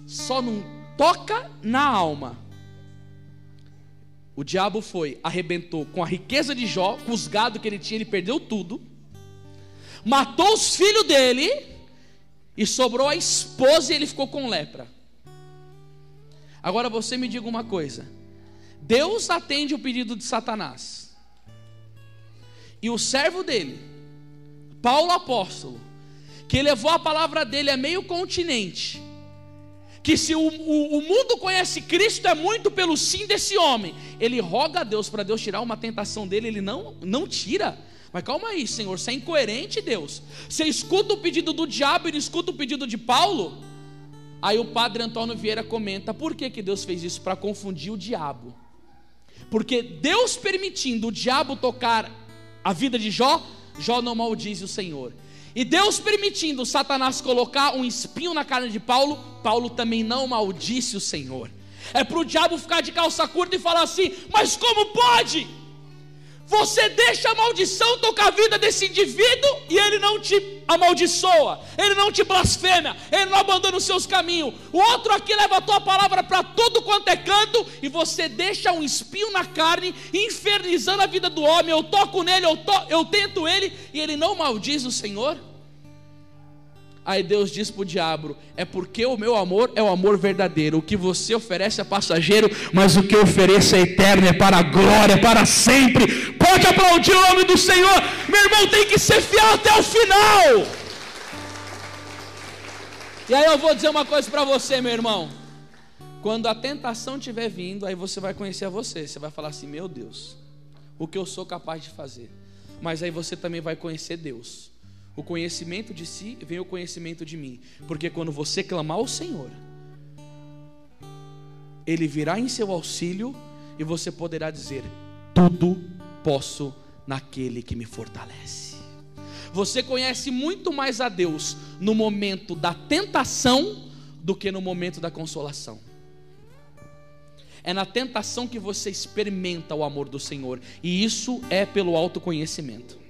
só não toca na alma. O diabo foi, arrebentou com a riqueza de Jó, com os gados que ele tinha, ele perdeu tudo, matou os filhos dele e sobrou a esposa e ele ficou com lepra. Agora você me diga uma coisa: Deus atende o pedido de Satanás, e o servo dele, Paulo apóstolo, que levou a palavra dele a meio continente, que se o, o, o, mundo conhece Cristo é muito pelo sim desse homem, ele roga a Deus para Deus tirar uma tentação dele, ele não, não tira. Mas calma aí, Senhor, você é incoerente, Deus. Você escuta o pedido do diabo e não escuta o pedido de Paulo? Aí o padre Antônio Vieira comenta: por que, que Deus fez isso? Para confundir o diabo. Porque Deus permitindo o diabo tocar a vida de Jó, Jó não maldize o Senhor. E Deus permitindo Satanás colocar um espinho na carne de Paulo, Paulo também não maldisse o Senhor. É para o diabo ficar de calça curta e falar assim: mas como pode? Você deixa a maldição tocar a vida desse indivíduo e ele não te amaldiçoa, ele não te blasfema, ele não abandona os seus caminhos. O outro aqui leva a tua palavra para tudo quanto é canto e você deixa um espinho na carne, infernizando a vida do homem. Eu toco nele, eu, to, eu tento ele e ele não maldiz o Senhor. Aí Deus diz para o diabo: É porque o meu amor é o amor verdadeiro. O que você oferece é passageiro, mas o que eu ofereço é eterno, é para a glória, é para sempre. Pode aplaudir o nome do Senhor. Meu irmão tem que ser fiel até o final. E aí eu vou dizer uma coisa para você, meu irmão. Quando a tentação estiver vindo, aí você vai conhecer a você. Você vai falar assim: Meu Deus, o que eu sou capaz de fazer. Mas aí você também vai conhecer Deus o conhecimento de si vem o conhecimento de mim. Porque quando você clamar ao Senhor, Ele virá em seu auxílio e você poderá dizer: Tudo posso naquele que me fortalece. Você conhece muito mais a Deus no momento da tentação do que no momento da consolação. É na tentação que você experimenta o amor do Senhor, e isso é pelo autoconhecimento.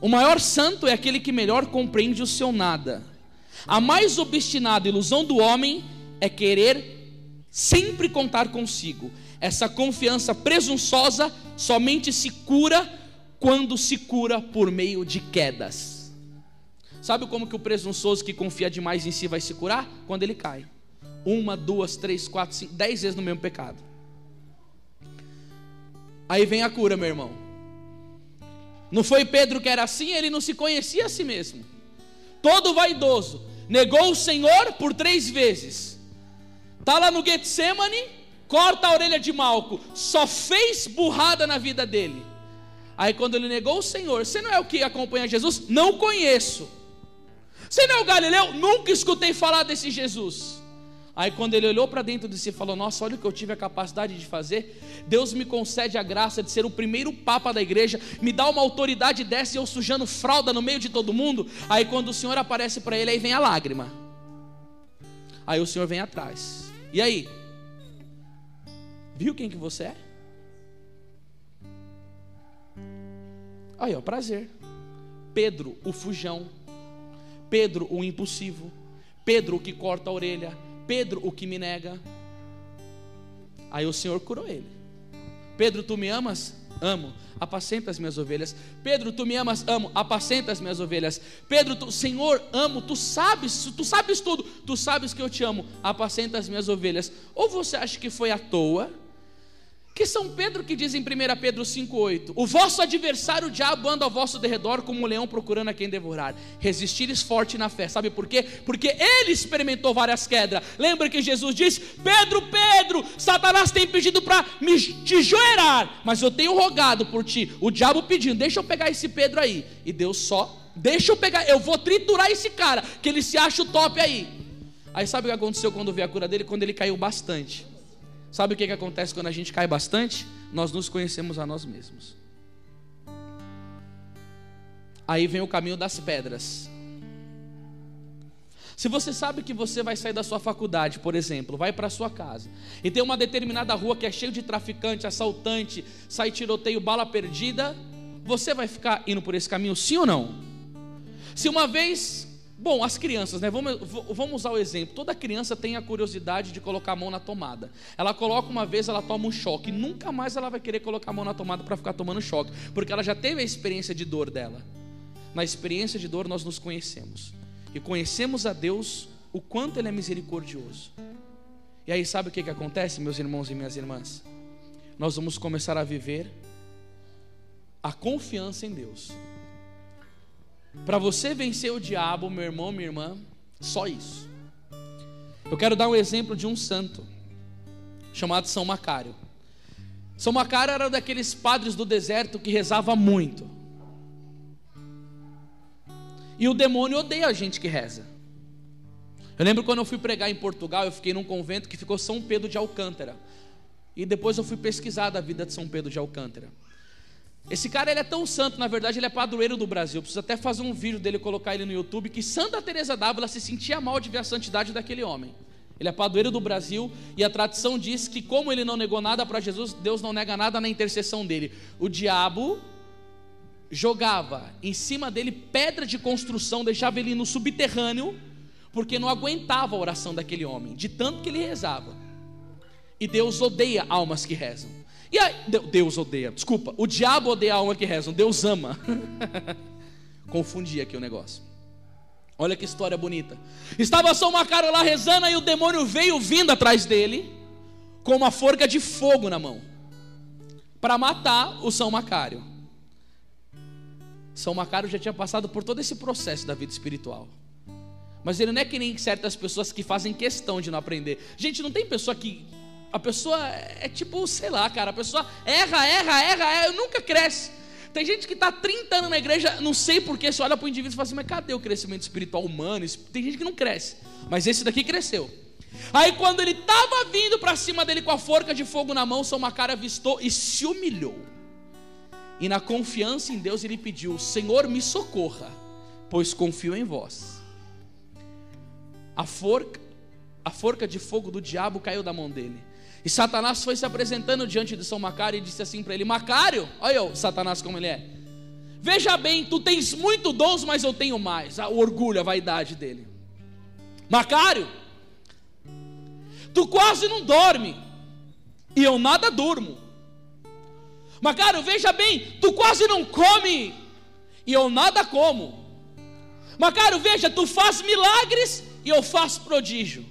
O maior santo é aquele que melhor compreende o seu nada. A mais obstinada ilusão do homem é querer sempre contar consigo. Essa confiança presunçosa somente se cura quando se cura por meio de quedas. Sabe como que o presunçoso que confia demais em si vai se curar? Quando ele cai. Uma, duas, três, quatro, cinco, dez vezes no mesmo pecado. Aí vem a cura, meu irmão. Não foi Pedro que era assim, ele não se conhecia a si mesmo. Todo vaidoso, negou o Senhor por três vezes. Está lá no Getsemane, corta a orelha de Malco, só fez burrada na vida dele. Aí quando ele negou o Senhor, você não é o que acompanha Jesus? Não conheço. Você não é o Galileu? Nunca escutei falar desse Jesus. Aí quando ele olhou para dentro de si e falou: Nossa, olha o que eu tive a capacidade de fazer. Deus me concede a graça de ser o primeiro papa da igreja, me dá uma autoridade dessa e eu sujando fralda no meio de todo mundo. Aí quando o Senhor aparece para ele, aí vem a lágrima. Aí o Senhor vem atrás. E aí? Viu quem que você é? Aí, ó, prazer. Pedro, o fujão. Pedro, o impulsivo. Pedro, o que corta a orelha. Pedro, o que me nega. Aí o Senhor curou ele. Pedro, tu me amas? Amo. Apacenta as minhas ovelhas. Pedro, tu me amas? Amo. Apacenta as minhas ovelhas. Pedro, tu, Senhor, amo. Tu sabes, tu sabes tudo. Tu sabes que eu te amo. Apacenta as minhas ovelhas. Ou você acha que foi à toa? Que São Pedro que diz em 1 Pedro 5,8: O vosso adversário, o diabo, anda ao vosso derredor como um leão procurando a quem devorar. Resistires forte na fé. Sabe por quê? Porque ele experimentou várias quedas. Lembra que Jesus disse: Pedro, Pedro, Satanás tem pedido para me te joerar, mas eu tenho rogado por ti. O diabo pedindo: Deixa eu pegar esse Pedro aí. E Deus só: Deixa eu pegar, eu vou triturar esse cara, que ele se acha o top aí. Aí sabe o que aconteceu quando veio a cura dele? Quando ele caiu bastante. Sabe o que, que acontece quando a gente cai bastante? Nós nos conhecemos a nós mesmos. Aí vem o caminho das pedras. Se você sabe que você vai sair da sua faculdade, por exemplo, vai para sua casa, e tem uma determinada rua que é cheia de traficante, assaltante, sai tiroteio, bala perdida, você vai ficar indo por esse caminho, sim ou não? Se uma vez Bom, as crianças, né? Vamos, vamos usar o exemplo. Toda criança tem a curiosidade de colocar a mão na tomada. Ela coloca uma vez, ela toma um choque. Nunca mais ela vai querer colocar a mão na tomada para ficar tomando choque, porque ela já teve a experiência de dor dela. Na experiência de dor nós nos conhecemos e conhecemos a Deus o quanto Ele é misericordioso. E aí sabe o que, que acontece, meus irmãos e minhas irmãs? Nós vamos começar a viver a confiança em Deus. Para você vencer o diabo, meu irmão, minha irmã, só isso. Eu quero dar um exemplo de um santo chamado São Macário. São Macário era daqueles padres do deserto que rezava muito. E o demônio odeia a gente que reza. Eu lembro quando eu fui pregar em Portugal, eu fiquei num convento que ficou São Pedro de Alcântara. E depois eu fui pesquisar da vida de São Pedro de Alcântara. Esse cara ele é tão santo, na verdade ele é padroeiro do Brasil. Preciso até fazer um vídeo dele colocar ele no YouTube que Santa Teresa d'Ávila se sentia mal de ver a santidade daquele homem. Ele é padroeiro do Brasil e a tradição diz que como ele não negou nada para Jesus, Deus não nega nada na intercessão dele. O diabo jogava em cima dele pedra de construção, deixava ele no subterrâneo porque não aguentava a oração daquele homem, de tanto que ele rezava. E Deus odeia almas que rezam. E aí, Deus odeia, desculpa, o diabo odeia a alma que rezam, Deus ama. *laughs* Confundi aqui o negócio. Olha que história bonita. Estava São Macário lá rezando e o demônio veio vindo atrás dele com uma forca de fogo na mão para matar o São Macário. São Macário já tinha passado por todo esse processo da vida espiritual. Mas ele não é que nem certas pessoas que fazem questão de não aprender. Gente, não tem pessoa que. A pessoa é tipo, sei lá, cara, a pessoa erra, erra, erra, erra, nunca cresce. Tem gente que está 30 anos na igreja, não sei porquê, você olha para o indivíduo e fala assim, mas cadê o crescimento espiritual humano? Tem gente que não cresce, mas esse daqui cresceu. Aí quando ele estava vindo para cima dele com a forca de fogo na mão, São Macário avistou e se humilhou. E na confiança em Deus ele pediu: Senhor, me socorra, pois confio em vós. A forca, a forca de fogo do diabo caiu da mão dele. E Satanás foi se apresentando diante de São Macário e disse assim para ele: Macário, olha o Satanás como ele é. Veja bem, tu tens muito dons, mas eu tenho mais. O orgulho, a vaidade dele. Macário, tu quase não dorme, e eu nada durmo. Macário, veja bem, tu quase não come, e eu nada como. Macário, veja, tu faz milagres e eu faço prodígio.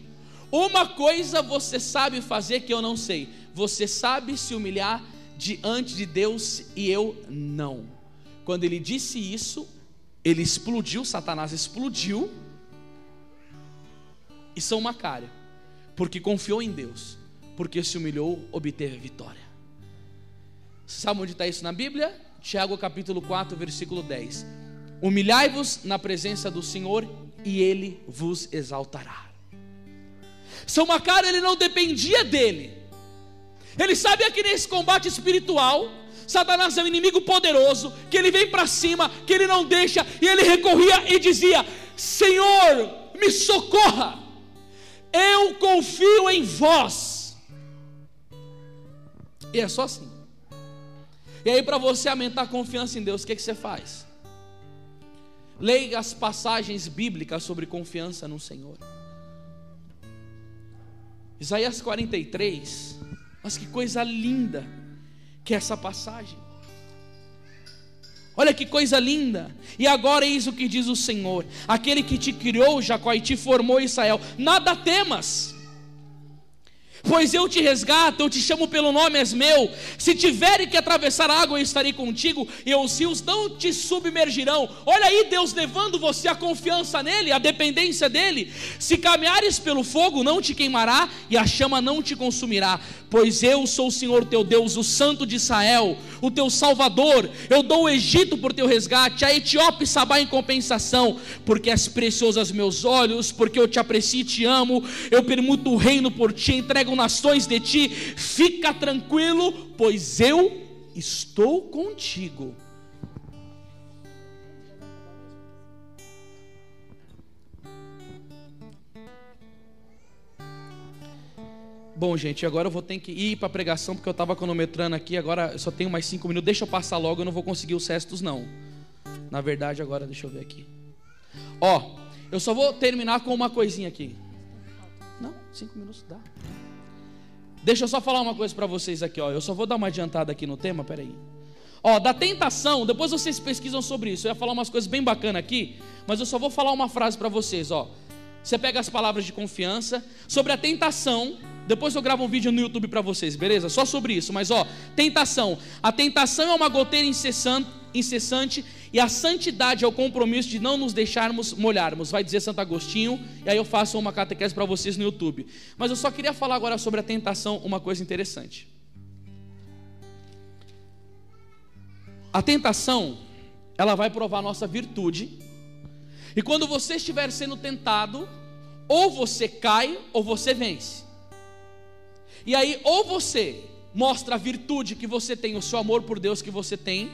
Uma coisa você sabe fazer que eu não sei: você sabe se humilhar diante de Deus e eu não. Quando ele disse isso, ele explodiu, Satanás explodiu, e São Macário, porque confiou em Deus, porque se humilhou, obteve vitória. Sabe onde está isso na Bíblia? Tiago capítulo 4, versículo 10. Humilhai-vos na presença do Senhor e ele vos exaltará. São Macário ele não dependia dele. Ele sabia que nesse combate espiritual, Satanás é um inimigo poderoso, que ele vem para cima, que ele não deixa, e ele recorria e dizia: Senhor, me socorra, eu confio em vós. E é só assim. E aí, para você aumentar a confiança em Deus, o que, que você faz? Leia as passagens bíblicas sobre confiança no Senhor. Isaías 43, mas que coisa linda que é essa passagem. Olha que coisa linda. E agora eis o que diz o Senhor: aquele que te criou, Jacó, e te formou, Israel, nada temas Pois eu te resgato, eu te chamo pelo nome, és meu. Se tiverem que atravessar a água, eu estarei contigo, e os rios não te submergirão. Olha aí, Deus levando você a confiança nele, a dependência dele. Se caminhares pelo fogo, não te queimará, e a chama não te consumirá. Pois eu sou o Senhor teu Deus, o Santo de Israel, o teu Salvador. Eu dou o Egito por teu resgate, a Etiópia e Sabá em compensação, porque és precioso aos meus olhos, porque eu te aprecio e te amo. Eu permuto o reino por ti, entrego nações de ti. Fica tranquilo, pois eu estou contigo. Bom, gente, agora eu vou ter que ir para a pregação porque eu estava cronometrando aqui. Agora eu só tenho mais cinco minutos. Deixa eu passar logo, eu não vou conseguir os restos, não. Na verdade, agora deixa eu ver aqui. Ó, eu só vou terminar com uma coisinha aqui. Não, cinco minutos dá. Deixa eu só falar uma coisa para vocês aqui, ó. Eu só vou dar uma adiantada aqui no tema, peraí. Ó, da tentação, depois vocês pesquisam sobre isso. Eu ia falar umas coisas bem bacanas aqui, mas eu só vou falar uma frase para vocês, ó. Você pega as palavras de confiança sobre a tentação depois eu gravo um vídeo no YouTube para vocês, beleza? Só sobre isso. Mas ó, tentação. A tentação é uma goteira incessante, incessante e a santidade é o compromisso de não nos deixarmos molharmos. Vai dizer Santo Agostinho. E aí eu faço uma catequese para vocês no YouTube. Mas eu só queria falar agora sobre a tentação, uma coisa interessante. A tentação, ela vai provar nossa virtude, E quando você estiver sendo tentado, ou você cai ou você vence. E aí, ou você mostra a virtude que você tem, o seu amor por Deus que você tem,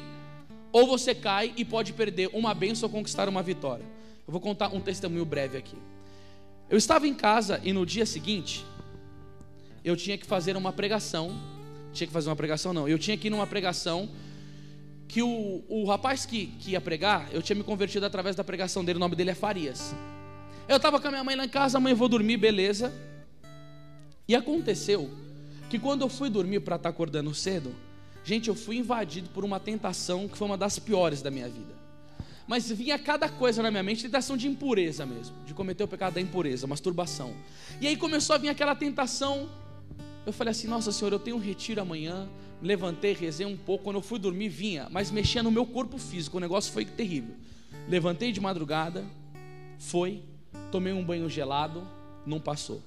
ou você cai e pode perder uma bênção ou conquistar uma vitória. Eu vou contar um testemunho breve aqui. Eu estava em casa e no dia seguinte, eu tinha que fazer uma pregação. Tinha que fazer uma pregação, não. Eu tinha que ir numa pregação que o, o rapaz que, que ia pregar, eu tinha me convertido através da pregação dele, o nome dele é Farias. Eu estava com a minha mãe lá em casa, mãe, eu vou dormir, beleza. E aconteceu que quando eu fui dormir para estar tá acordando cedo, gente, eu fui invadido por uma tentação que foi uma das piores da minha vida. Mas vinha cada coisa na minha mente, tentação de impureza mesmo, de cometer o pecado da impureza, masturbação. E aí começou a vir aquela tentação. Eu falei assim: Nossa Senhora, eu tenho um retiro amanhã, levantei, rezei um pouco. Quando eu fui dormir, vinha, mas mexia no meu corpo físico. O negócio foi terrível. Levantei de madrugada, foi, tomei um banho gelado, não passou.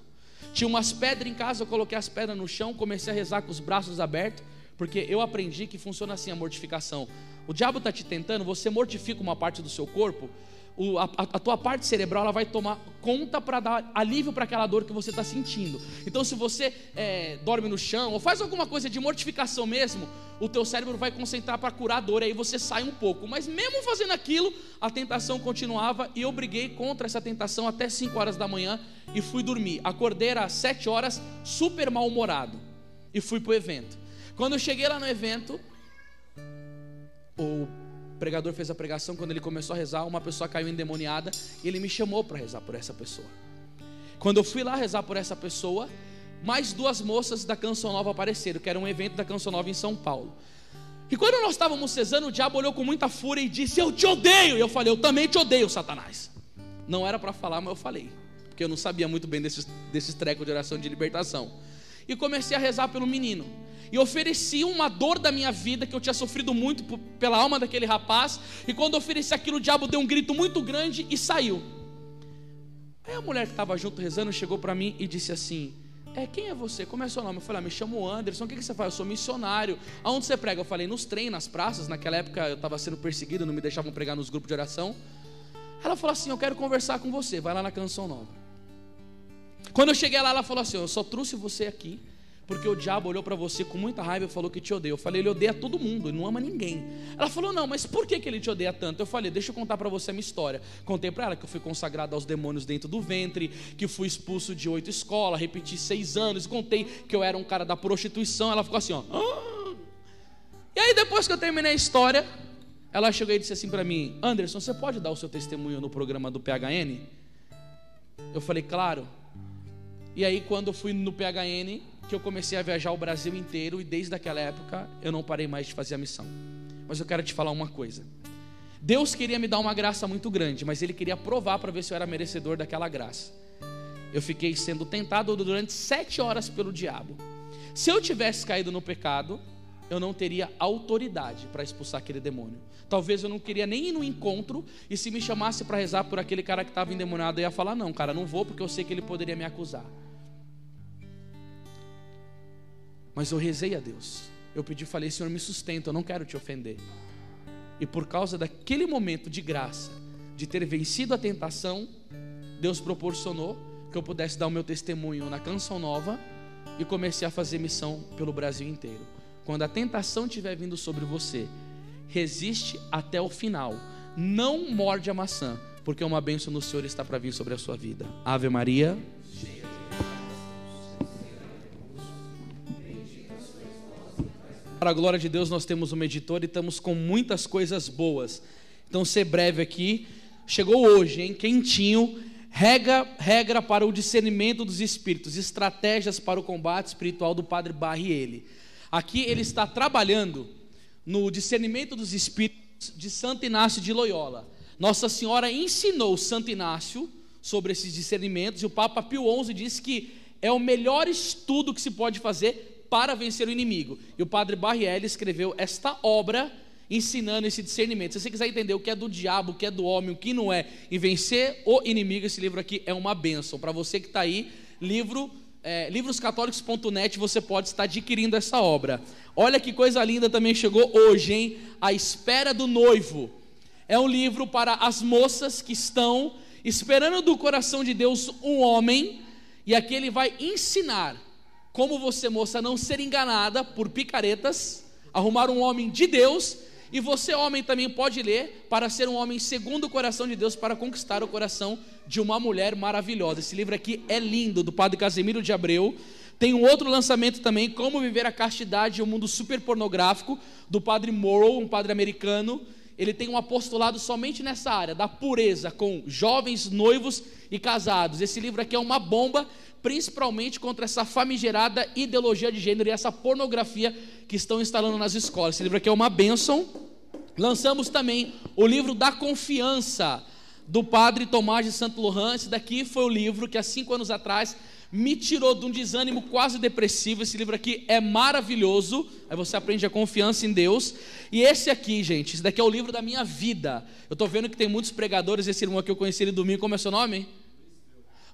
Tinha umas pedras em casa, eu coloquei as pedras no chão, comecei a rezar com os braços abertos, porque eu aprendi que funciona assim a mortificação. O diabo está te tentando, você mortifica uma parte do seu corpo o, a, a, tua parte cerebral ela vai tomar conta para dar alívio para aquela dor que você está sentindo. Então, se você é, dorme no chão ou faz alguma coisa de mortificação mesmo, o teu cérebro vai concentrar para curar a dor, aí você sai um pouco. Mas mesmo fazendo aquilo, a tentação continuava e eu briguei contra essa tentação até 5 horas da manhã e fui dormir. Acordei às 7 horas, super mal-humorado, e fui para o evento. Quando eu cheguei lá no evento, o pregador fez a pregação, quando ele começou a rezar, uma pessoa caiu endemoniada e ele me chamou para rezar por essa pessoa. Quando eu fui lá rezar por essa pessoa, mais duas moças da Canção Nova apareceram, que era um evento da Canção Nova em São Paulo. E quando nós estávamos cesando, o diabo olhou com muita fúria e disse: Eu te odeio. E eu falei: Eu também te odeio, Satanás. Não era para falar, mas eu falei, porque eu não sabia muito bem desses, desses trecos de oração de libertação. E comecei a rezar pelo menino e ofereci uma dor da minha vida que eu tinha sofrido muito pela alma daquele rapaz. E quando ofereci aquilo, o diabo deu um grito muito grande e saiu. Aí a mulher que estava junto rezando chegou para mim e disse assim: é, quem é você? Como é seu nome? Eu falei, ah, me chamo Anderson, o que, que você faz? Eu sou missionário. Aonde você prega? Eu falei, nos trem, nas praças. Naquela época eu estava sendo perseguido, não me deixavam pregar nos grupos de oração. Ela falou assim: Eu quero conversar com você, vai lá na canção nova. Quando eu cheguei lá, ela falou assim: Eu só trouxe você aqui porque o diabo olhou para você com muita raiva e falou que te odeia. Eu falei, ele odeia todo mundo, ele não ama ninguém. Ela falou, não, mas por que, que ele te odeia tanto? Eu falei, deixa eu contar para você a minha história. Contei para ela que eu fui consagrado aos demônios dentro do ventre, que fui expulso de oito escolas, repeti seis anos, contei que eu era um cara da prostituição. Ela ficou assim, ó. Ah! E aí depois que eu terminei a história, ela chegou e disse assim para mim, Anderson, você pode dar o seu testemunho no programa do PHN? Eu falei, claro. E aí quando eu fui no PHN, que eu comecei a viajar o Brasil inteiro e desde aquela época eu não parei mais de fazer a missão. Mas eu quero te falar uma coisa. Deus queria me dar uma graça muito grande, mas Ele queria provar para ver se eu era merecedor daquela graça. Eu fiquei sendo tentado durante sete horas pelo diabo. Se eu tivesse caído no pecado, eu não teria autoridade para expulsar aquele demônio. Talvez eu não queria nem ir no encontro, e se me chamasse para rezar por aquele cara que estava endemoniado, eu ia falar: não, cara, não vou, porque eu sei que ele poderia me acusar. Mas eu rezei a Deus. Eu pedi, falei, Senhor, me sustenta, eu não quero te ofender. E por causa daquele momento de graça, de ter vencido a tentação, Deus proporcionou que eu pudesse dar o meu testemunho na Canção Nova e comecei a fazer missão pelo Brasil inteiro. Quando a tentação estiver vindo sobre você, resiste até o final. Não morde a maçã, porque uma bênção do Senhor está para vir sobre a sua vida. Ave Maria. Para a glória de Deus, nós temos uma editora e estamos com muitas coisas boas. Então, ser breve aqui. Chegou hoje, hein? Quentinho. Regra, regra para o discernimento dos espíritos, estratégias para o combate espiritual do Padre Barriele. Aqui ele está trabalhando no discernimento dos espíritos de Santo Inácio de Loyola. Nossa Senhora ensinou Santo Inácio sobre esses discernimentos e o Papa Pio XI disse que é o melhor estudo que se pode fazer para vencer o inimigo. E o padre Barrielli escreveu esta obra ensinando esse discernimento. Se você quiser entender o que é do diabo, o que é do homem, o que não é, e vencer o inimigo, esse livro aqui é uma benção. Para você que está aí, livro é, livroscatólicos.net você pode estar adquirindo essa obra. Olha que coisa linda também chegou hoje, hein? A espera do noivo. é um livro para as moças que estão esperando do coração de Deus um homem, e aqui ele vai ensinar como você, moça, não ser enganada por picaretas, arrumar um homem de Deus, e você, homem, também pode ler para ser um homem segundo o coração de Deus, para conquistar o coração de uma mulher maravilhosa. Esse livro aqui é lindo, do padre Casemiro de Abreu. Tem um outro lançamento também, Como Viver a Castidade em um Mundo Super Pornográfico, do padre Morrow, um padre americano ele tem um apostolado somente nessa área da pureza com jovens, noivos e casados. Esse livro aqui é uma bomba, principalmente contra essa famigerada ideologia de gênero e essa pornografia que estão instalando nas escolas. Esse livro aqui é uma bênção. Lançamos também o livro da confiança do padre Tomás de Santo Laurent. Esse daqui foi o livro que há cinco anos atrás me tirou de um desânimo quase depressivo. Esse livro aqui é maravilhoso. Aí você aprende a confiança em Deus. E esse aqui, gente, esse daqui é o livro da minha vida. Eu estou vendo que tem muitos pregadores. Esse irmão que eu conheci ele domingo, como é seu nome?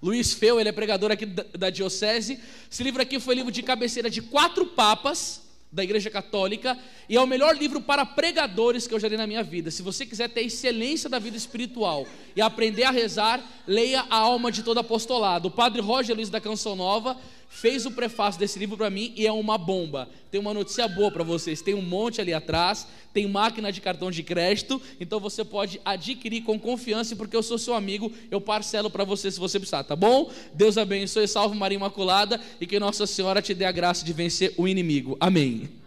Luiz Feu, ele é pregador aqui da, da Diocese. Esse livro aqui foi livro de cabeceira de quatro papas da Igreja Católica e é o melhor livro para pregadores que eu já li na minha vida. Se você quiser ter excelência da vida espiritual e aprender a rezar, leia A Alma de Todo Apostolado. O padre Roger Luiz da Canção Nova fez o prefácio desse livro para mim e é uma bomba. Tem uma notícia boa para vocês: tem um monte ali atrás, tem máquina de cartão de crédito, então você pode adquirir com confiança, porque eu sou seu amigo, eu parcelo para você se você precisar, tá bom? Deus abençoe, salve Maria Imaculada e que Nossa Senhora te dê a graça de vencer o inimigo. Amém.